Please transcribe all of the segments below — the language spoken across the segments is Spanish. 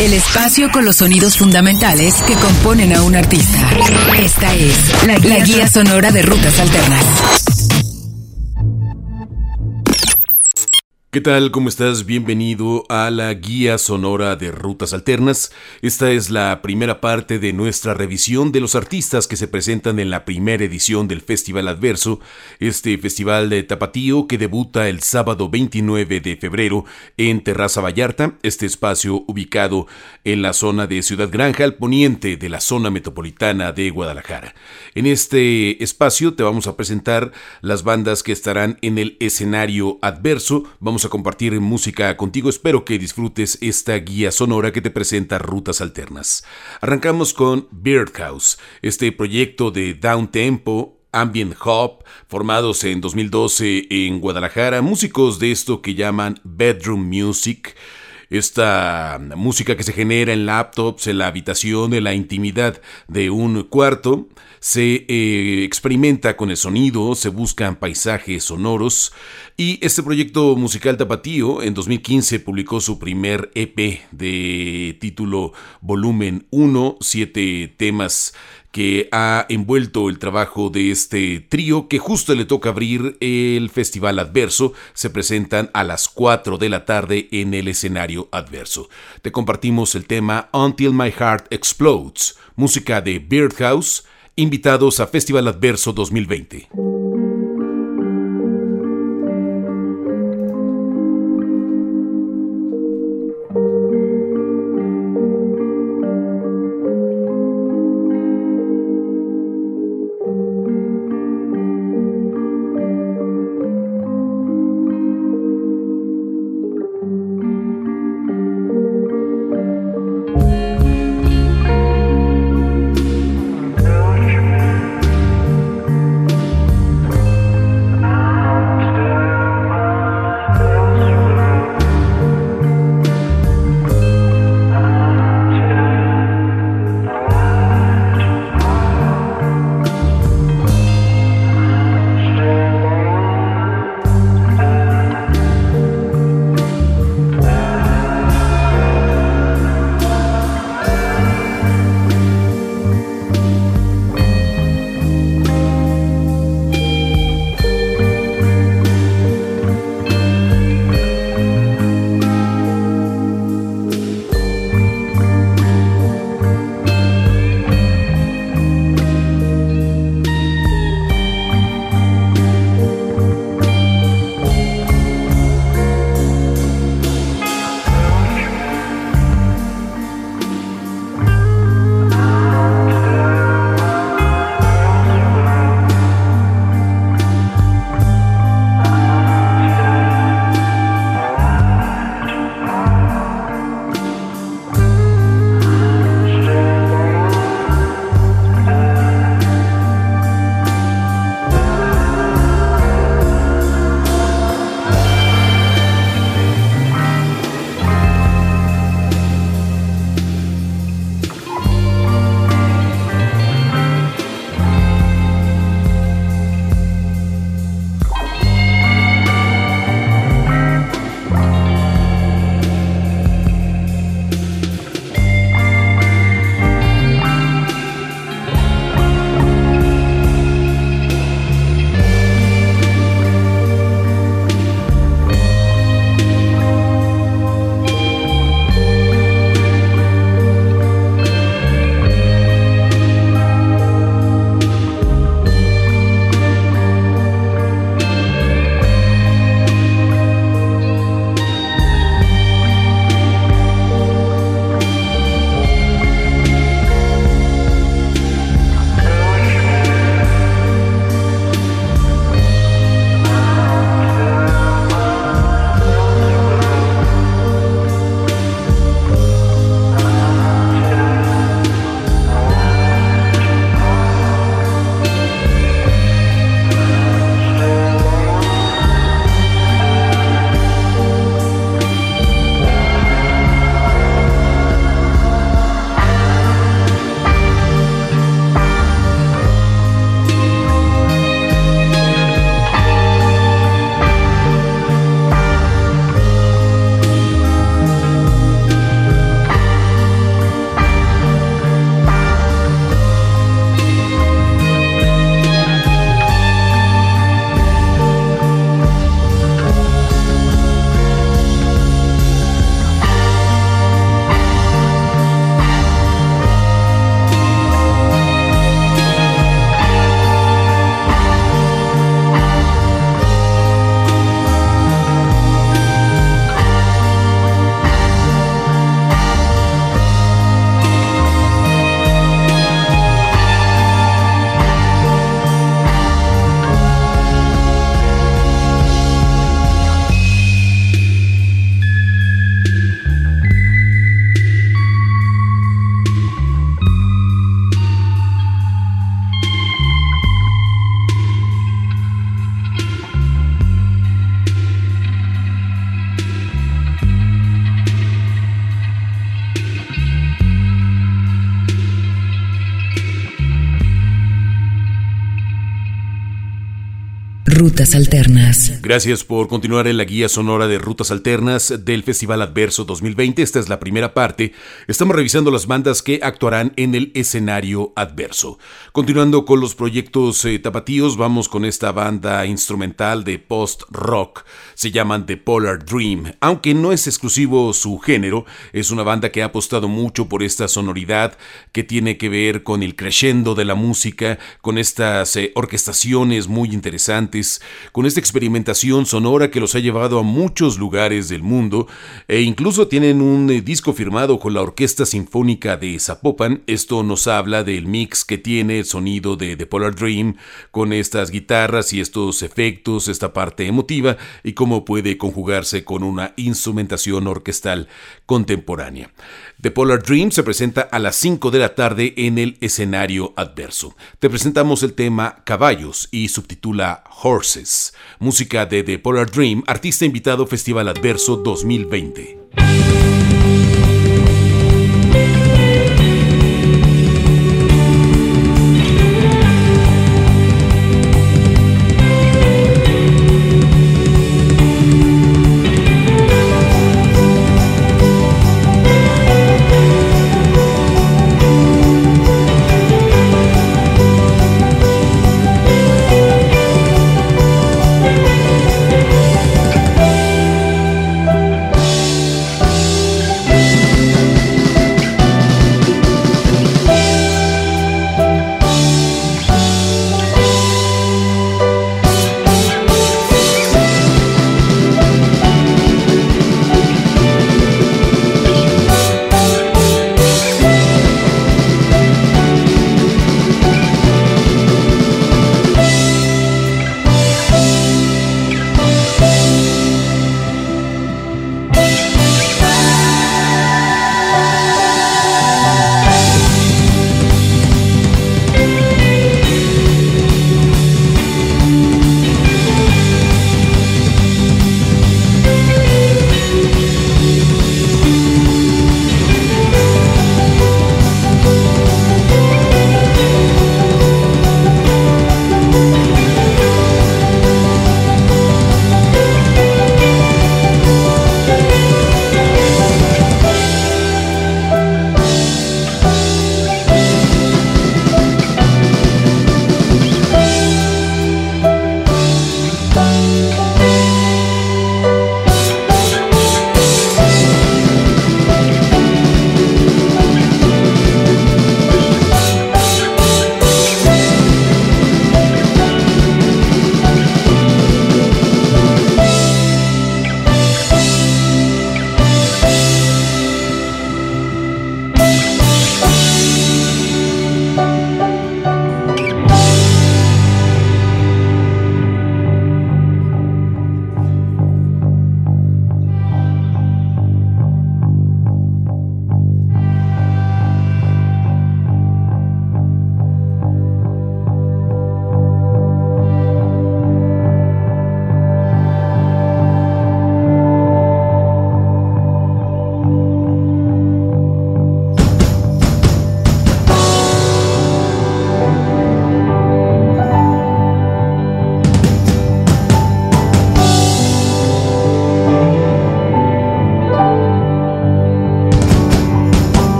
El espacio con los sonidos fundamentales que componen a un artista. Esta es la, la guía sonora de rutas alternas. ¿Qué tal? ¿Cómo estás? Bienvenido a la guía sonora de Rutas Alternas. Esta es la primera parte de nuestra revisión de los artistas que se presentan en la primera edición del Festival Adverso, este festival de tapatío que debuta el sábado 29 de febrero en Terraza Vallarta, este espacio ubicado en la zona de Ciudad Granja, al poniente de la zona metropolitana de Guadalajara. En este espacio te vamos a presentar las bandas que estarán en el escenario adverso. Vamos a compartir música contigo. Espero que disfrutes esta guía sonora que te presenta rutas alternas. Arrancamos con Birdhouse, este proyecto de down tempo ambient hop, formados en 2012 en Guadalajara, músicos de esto que llaman bedroom music esta música que se genera en laptops, en la habitación, en la intimidad de un cuarto, se eh, experimenta con el sonido, se buscan paisajes sonoros. Y este proyecto musical tapatío en 2015 publicó su primer EP de título Volumen 1, siete temas que ha envuelto el trabajo de este trío que justo le toca abrir el Festival Adverso. Se presentan a las 4 de la tarde en el escenario adverso. Te compartimos el tema Until My Heart Explodes, música de Birdhouse, invitados a Festival Adverso 2020. Rutas Alternas. Gracias por continuar en la guía sonora de Rutas Alternas del Festival Adverso 2020. Esta es la primera parte. Estamos revisando las bandas que actuarán en el escenario adverso. Continuando con los proyectos eh, tapatíos, vamos con esta banda instrumental de post-rock. Se llaman The Polar Dream. Aunque no es exclusivo su género, es una banda que ha apostado mucho por esta sonoridad que tiene que ver con el crescendo de la música, con estas eh, orquestaciones muy interesantes con esta experimentación sonora que los ha llevado a muchos lugares del mundo e incluso tienen un eh, disco firmado con la Orquesta Sinfónica de Zapopan. Esto nos habla del mix que tiene el sonido de The Polar Dream con estas guitarras y estos efectos, esta parte emotiva y cómo puede conjugarse con una instrumentación orquestal contemporánea. The Polar Dream se presenta a las 5 de la tarde en el escenario adverso. Te presentamos el tema Caballos y subtitula Música de The Polar Dream, artista invitado Festival Adverso 2020.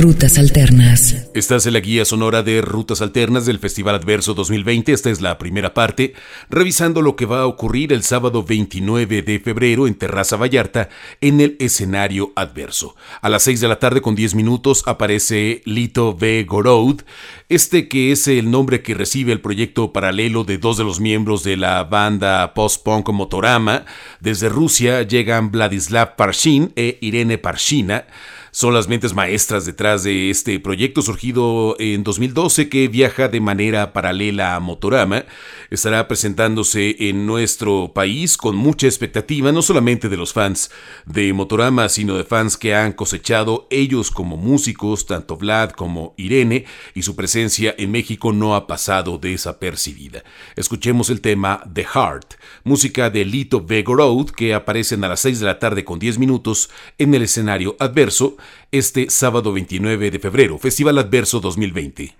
Rutas Alternas. Estás en la guía sonora de Rutas Alternas del Festival Adverso 2020. Esta es la primera parte, revisando lo que va a ocurrir el sábado 29 de febrero en Terraza Vallarta en el escenario adverso. A las 6 de la tarde con 10 minutos aparece Lito V. Gorod, este que es el nombre que recibe el proyecto paralelo de dos de los miembros de la banda post-punk Motorama. Desde Rusia llegan Vladislav Parshin e Irene Parshina son las mentes maestras detrás de este proyecto surgido en 2012 que viaja de manera paralela a Motorama. Estará presentándose en nuestro país con mucha expectativa, no solamente de los fans de Motorama, sino de fans que han cosechado ellos como músicos, tanto Vlad como Irene, y su presencia en México no ha pasado desapercibida. Escuchemos el tema The Heart, música de Lito Vegorod, que aparecen a las 6 de la tarde con 10 minutos en el escenario adverso este sábado 29 de febrero, Festival Adverso 2020.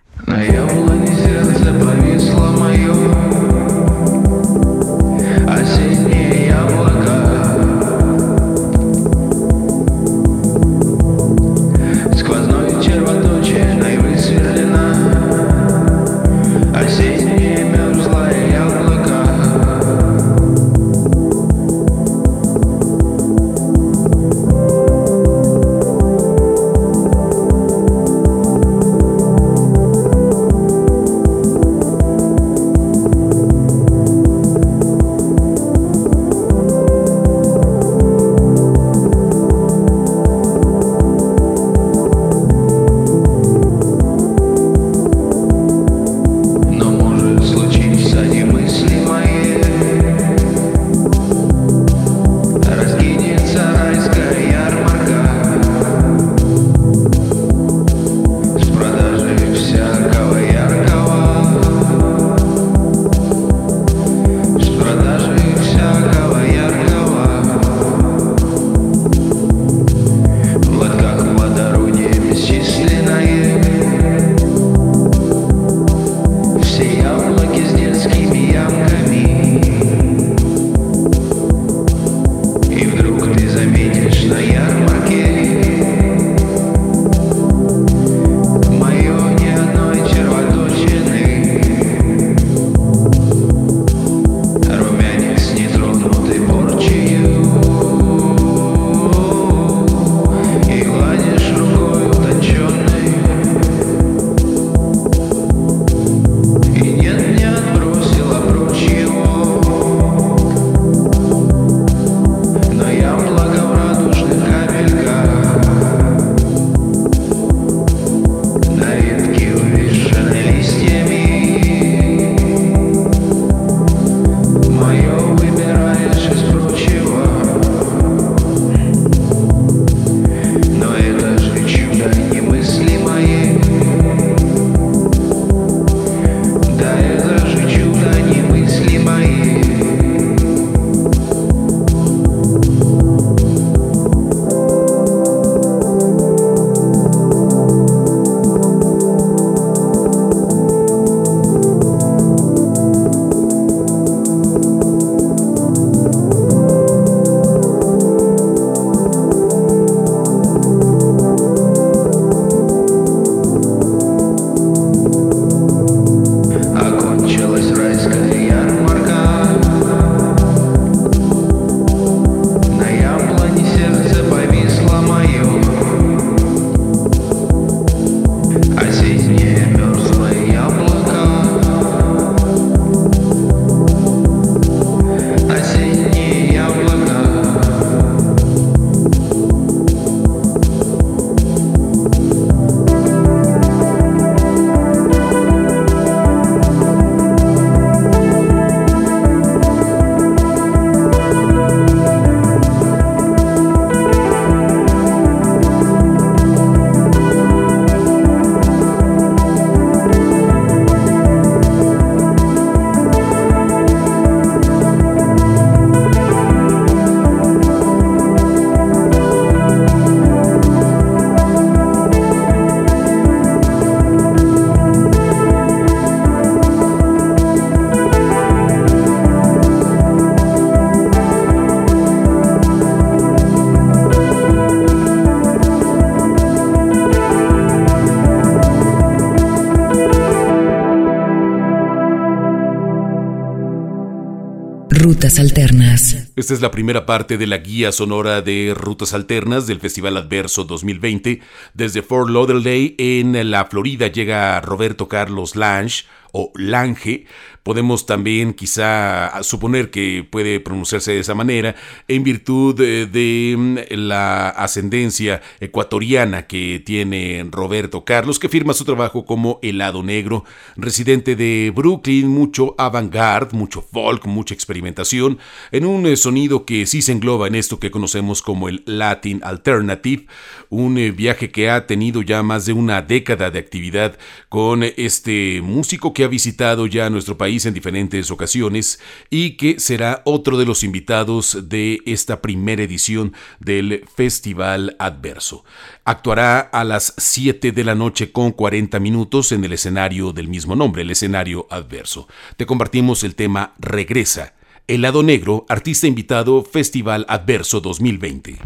Alternas. Esta es la primera parte de la guía sonora de Rutas Alternas del Festival Adverso 2020. Desde Fort Lauderdale, en la Florida, llega Roberto Carlos Lange o Lange Podemos también quizá suponer que puede pronunciarse de esa manera en virtud de, mm, la ascendencia ecuatoriana que tiene Roberto Carlos, que firma su trabajo como Helado Negro, residente de Brooklyn, mucho avant-garde, mucho folk, mucha experimentación, en un eh, sonido que sí se engloba en esto que conocemos como el Latin Alternative, un eh, viaje que ha tenido ya más de una década de actividad con este músico que ha visitado ya nuestro país en diferentes ocasiones y que será otro de los invitados de esta primera edición del Festival Adverso. Actuará a las 7 de la noche con 40 minutos en el escenario del mismo nombre, el escenario Adverso. Te compartimos el tema Regresa. El lado negro, artista invitado, Festival Adverso 2020.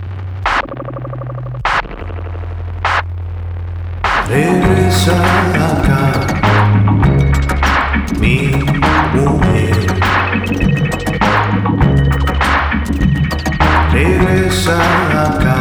Regresa. Regresa acá,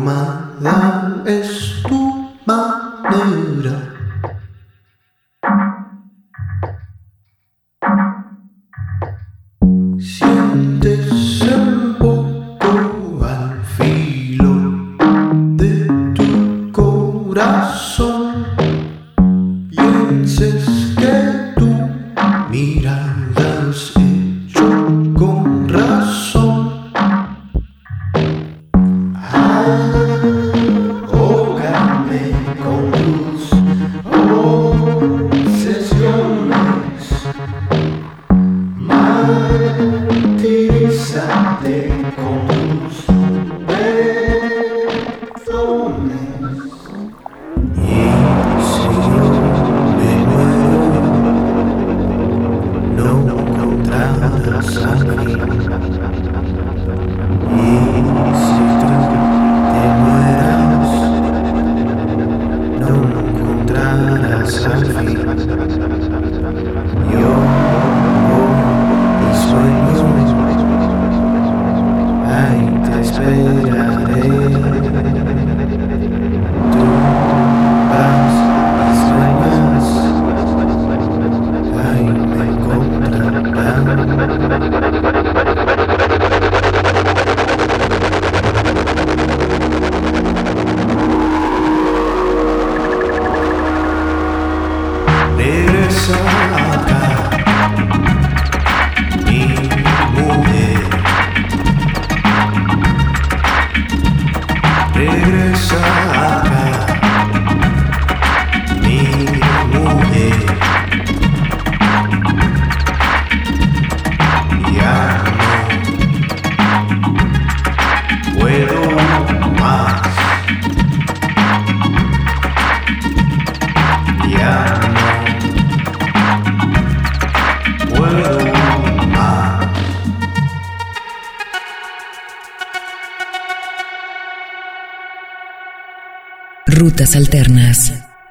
formada es tu manera.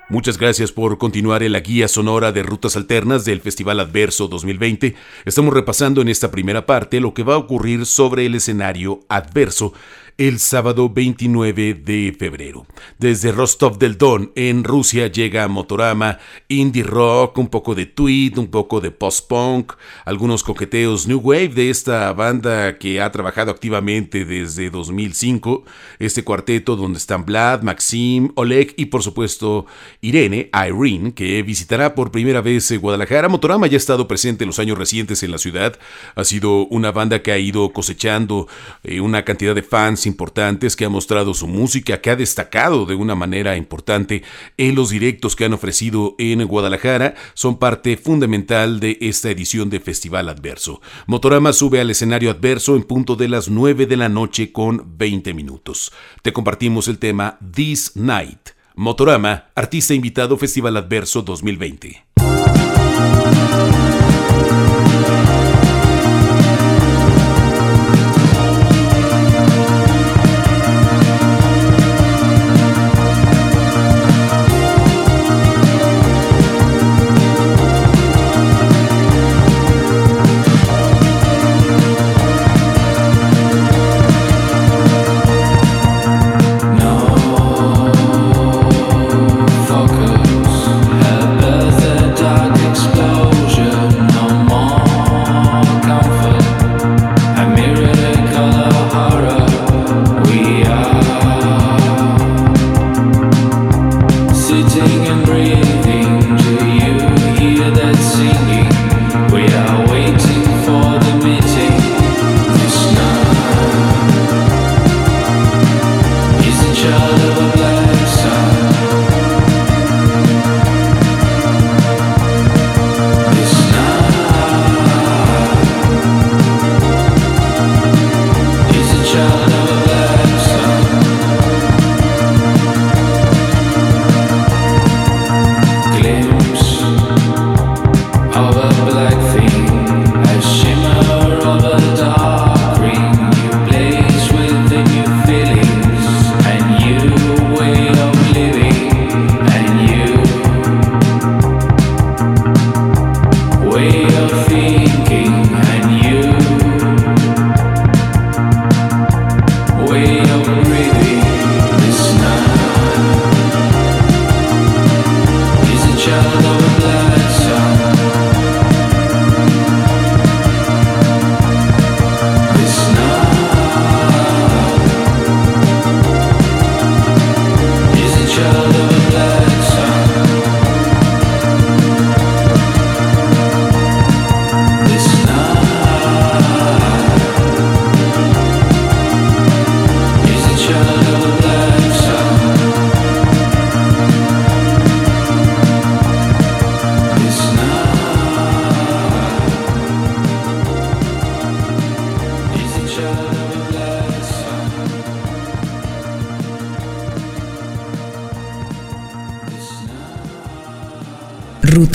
Muchas gracias por continuar en la guía sonora de rutas alternas del Festival Adverso 2020. Estamos repasando en esta primera parte lo que va a ocurrir sobre el escenario adverso el sábado 29 de febrero. Desde Rostov del Don, en Rusia, llega Motorama, indie rock, un poco de tweet, un poco de post-punk, algunos coqueteos new wave de esta banda que ha trabajado activamente desde 2005. Este cuarteto donde están Vlad, Maxim, Oleg y por supuesto Irene, Irene, que visitará por primera vez Guadalajara. Motorama ya ha estado presente en los años recientes en la ciudad. Ha sido una banda que ha ido cosechando eh, una cantidad de fans importantes, que ha mostrado su música, que ha destacado de una manera importante en los directos que han ofrecido en Guadalajara, son parte fundamental de esta edición de Festival Adverso. Motorama sube al escenario adverso en punto de las 9 de la noche con 20 minutos. Te compartimos el tema This Night. Motorama, artista invitado Festival Adverso 2020.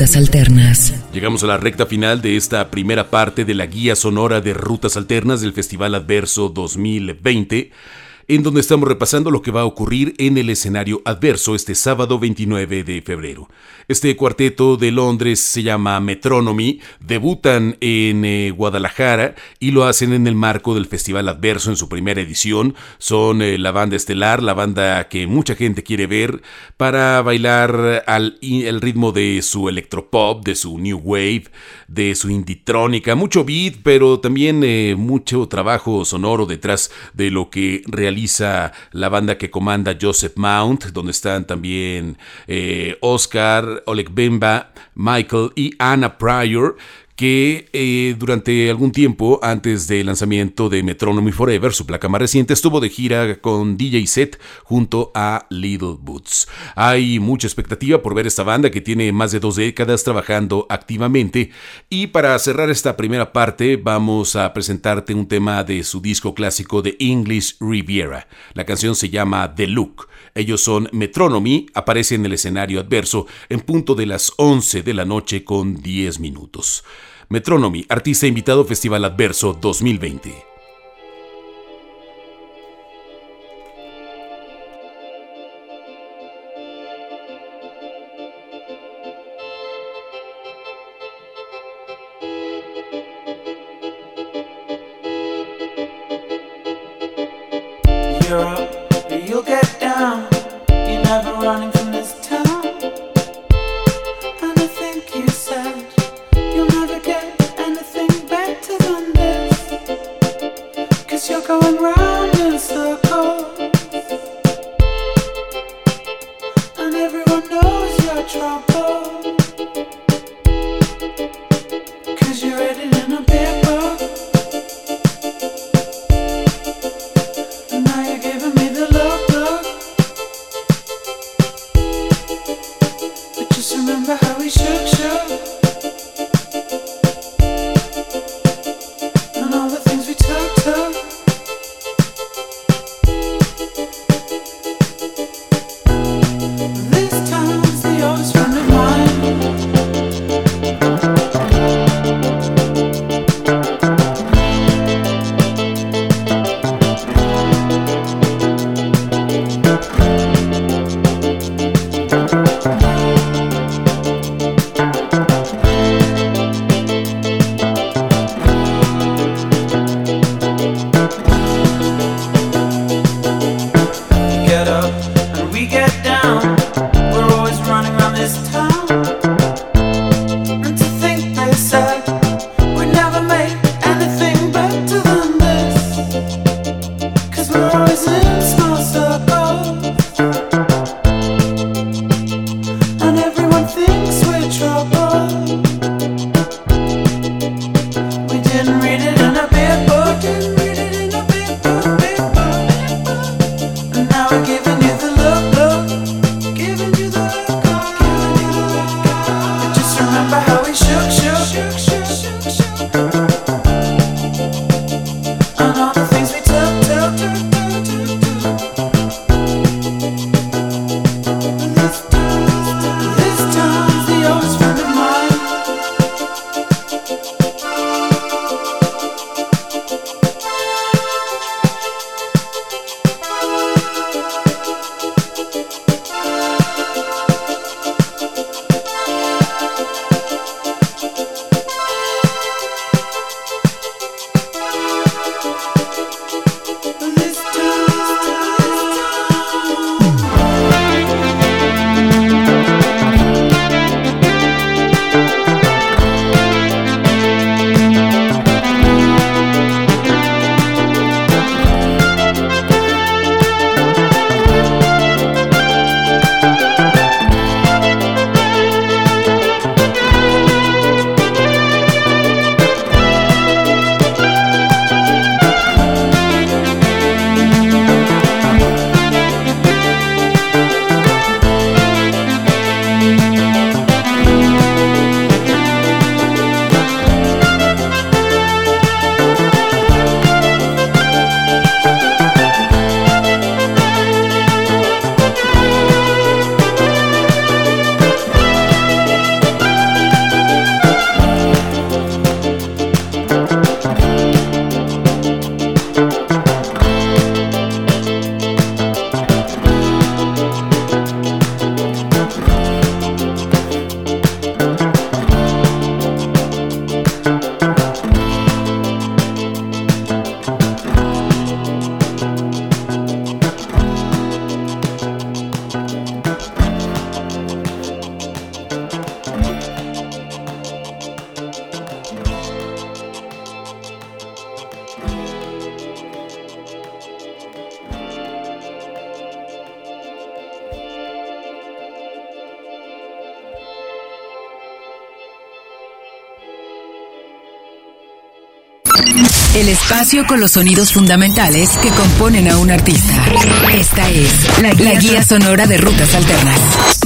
Alternas. Llegamos a la recta final de esta primera parte de la guía sonora de Rutas Alternas del Festival Adverso 2020 en donde estamos repasando lo que va a ocurrir en el escenario adverso este sábado 29 de febrero. Este cuarteto de Londres se llama Metronomy, debutan en eh, Guadalajara y lo hacen en el marco del Festival Adverso en su primera edición. Son eh, la banda estelar, la banda que mucha gente quiere ver para bailar al ritmo de su electropop, de su new wave, de su inditrónica, mucho beat, pero también eh, mucho trabajo sonoro detrás de lo que realiza la banda que comanda Joseph Mount, donde están también Oscar, Oleg Bemba, Michael y Anna Pryor, que eh, durante algún tiempo antes del lanzamiento de Metronomy Forever, su placa más reciente, estuvo de gira con DJ Set junto a Little Boots. Hay mucha expectativa por ver esta banda que tiene más de dos décadas trabajando activamente y para cerrar esta primera parte vamos a presentarte un tema de su disco clásico de English Riviera. La canción se llama The Look. Ellos son Metronomy, aparece en el escenario adverso en punto de las 11 de la noche con 10 minutos. Metronomy, artista invitado Festival Adverso 2020. Espacio con los sonidos fundamentales que componen a un artista. Esta es la guía, sonora de Rutas Alternas.